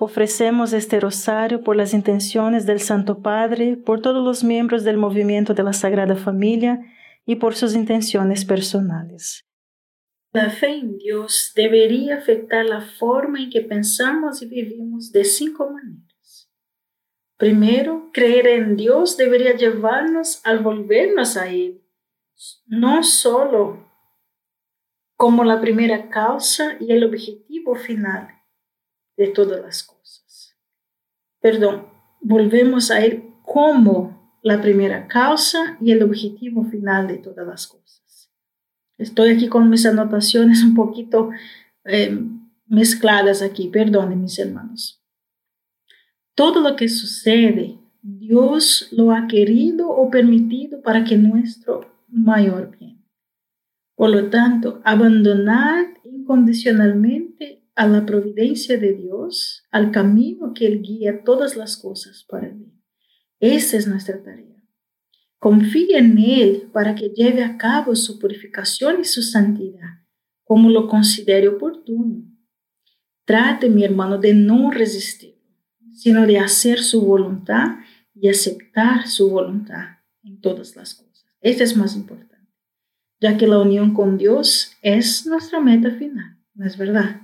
Ofrecemos este rosario por las intenciones del Santo Padre, por todos los miembros del movimiento de la Sagrada Familia y por sus intenciones personales. La fe en Dios debería afectar la forma en que pensamos y vivimos de cinco maneras. Primero, creer en Dios debería llevarnos al volvernos a Él, no solo como la primera causa y el objetivo final, de todas las cosas. Perdón, volvemos a Él como la primera causa y el objetivo final de todas las cosas. Estoy aquí con mis anotaciones un poquito eh, mezcladas aquí, perdonen mis hermanos. Todo lo que sucede, Dios lo ha querido o permitido para que nuestro mayor bien. Por lo tanto, abandonar incondicionalmente a la providencia de Dios, al camino que Él guía todas las cosas para mí. Esa es nuestra tarea. Confíe en Él para que lleve a cabo su purificación y su santidad, como lo considere oportuno. Trate, mi hermano, de no resistir, sino de hacer su voluntad y aceptar su voluntad en todas las cosas. Esto es más importante, ya que la unión con Dios es nuestra meta final, ¿no es verdad?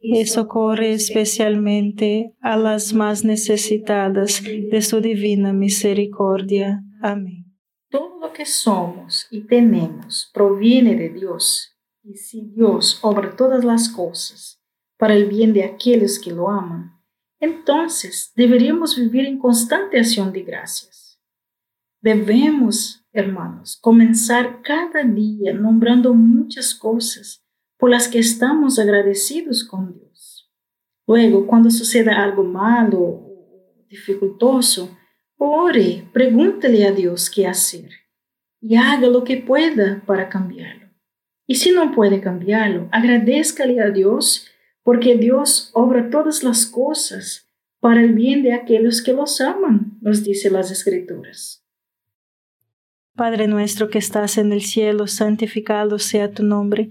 y socorre especialmente a las más necesitadas de su divina misericordia. Amén. Todo lo que somos y tenemos proviene de Dios, y si Dios obra todas las cosas para el bien de aquellos que lo aman, entonces deberíamos vivir en constante acción de gracias. Debemos, hermanos, comenzar cada día nombrando muchas cosas por las que estamos agradecidos con Dios. Luego, cuando suceda algo malo o dificultoso, ore, pregúntele a Dios qué hacer y haga lo que pueda para cambiarlo. Y si no puede cambiarlo, agradezcale a Dios porque Dios obra todas las cosas para el bien de aquellos que los aman, nos dice las Escrituras. Padre nuestro que estás en el cielo, santificado sea tu nombre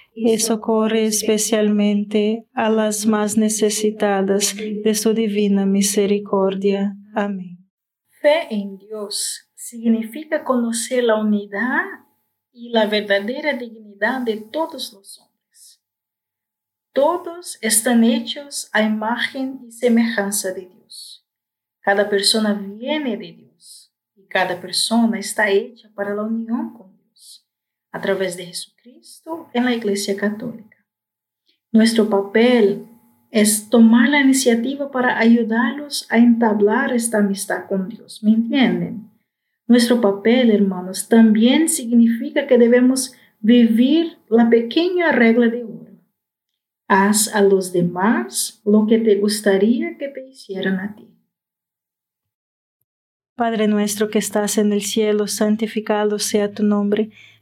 y socorre especialmente a las más necesitadas de su divina misericordia. Amén. Fe en Dios significa conocer la unidad y la verdadera dignidad de todos los hombres. Todos están hechos a imagen y semejanza de Dios. Cada persona viene de Dios y cada persona está hecha para la unión con a través de Jesucristo en la Iglesia Católica. Nuestro papel es tomar la iniciativa para ayudarlos a entablar esta amistad con Dios. ¿Me entienden? Nuestro papel, hermanos, también significa que debemos vivir la pequeña regla de oro. Haz a los demás lo que te gustaría que te hicieran a ti. Padre nuestro que estás en el cielo, santificado sea tu nombre.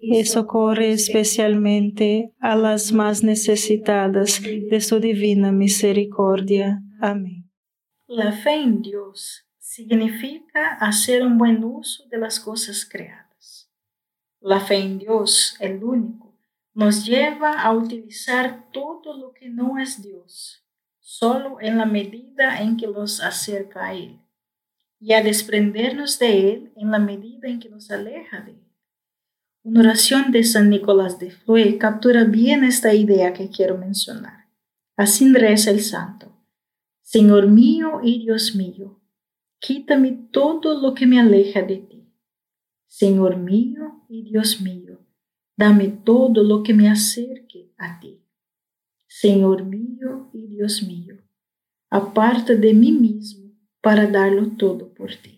y socorre especialmente a las más necesitadas de su divina misericordia. Amén. La fe en Dios significa hacer un buen uso de las cosas creadas. La fe en Dios, el único, nos lleva a utilizar todo lo que no es Dios, solo en la medida en que nos acerca a Él, y a desprendernos de Él en la medida en que nos aleja de Él. Una oración de San Nicolás de Flue captura bien esta idea que quiero mencionar. Así reza el santo. Señor mío y Dios mío, quítame todo lo que me aleja de ti. Señor mío y Dios mío, dame todo lo que me acerque a ti. Señor mío y Dios mío, aparte de mí mismo para darlo todo por ti.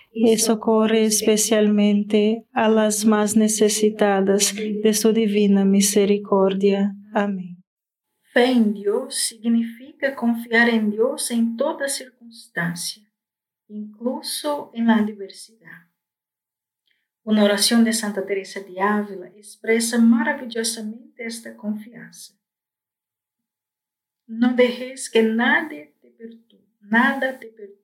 y socorre especialmente a las más necesitadas de su divina misericordia. Amén. Fe en Dios significa confiar en Dios en toda circunstancia, incluso en la adversidad. Una oración de Santa Teresa de Ávila expresa maravillosamente esta confianza. No dejes que nadie te perturbe, nada te perturbe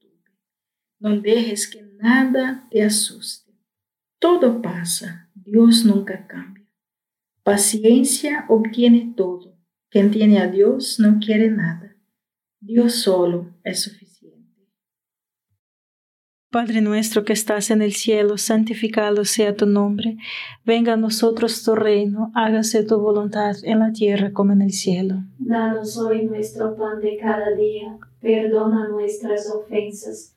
no dejes que nada te asuste. Todo pasa, Dios nunca cambia. Paciencia obtiene todo. Quien tiene a Dios no quiere nada. Dios solo es suficiente. Padre nuestro que estás en el cielo, santificado sea tu nombre. Venga a nosotros tu reino, hágase tu voluntad en la tierra como en el cielo. Danos hoy nuestro pan de cada día perdona nuestras ofensas,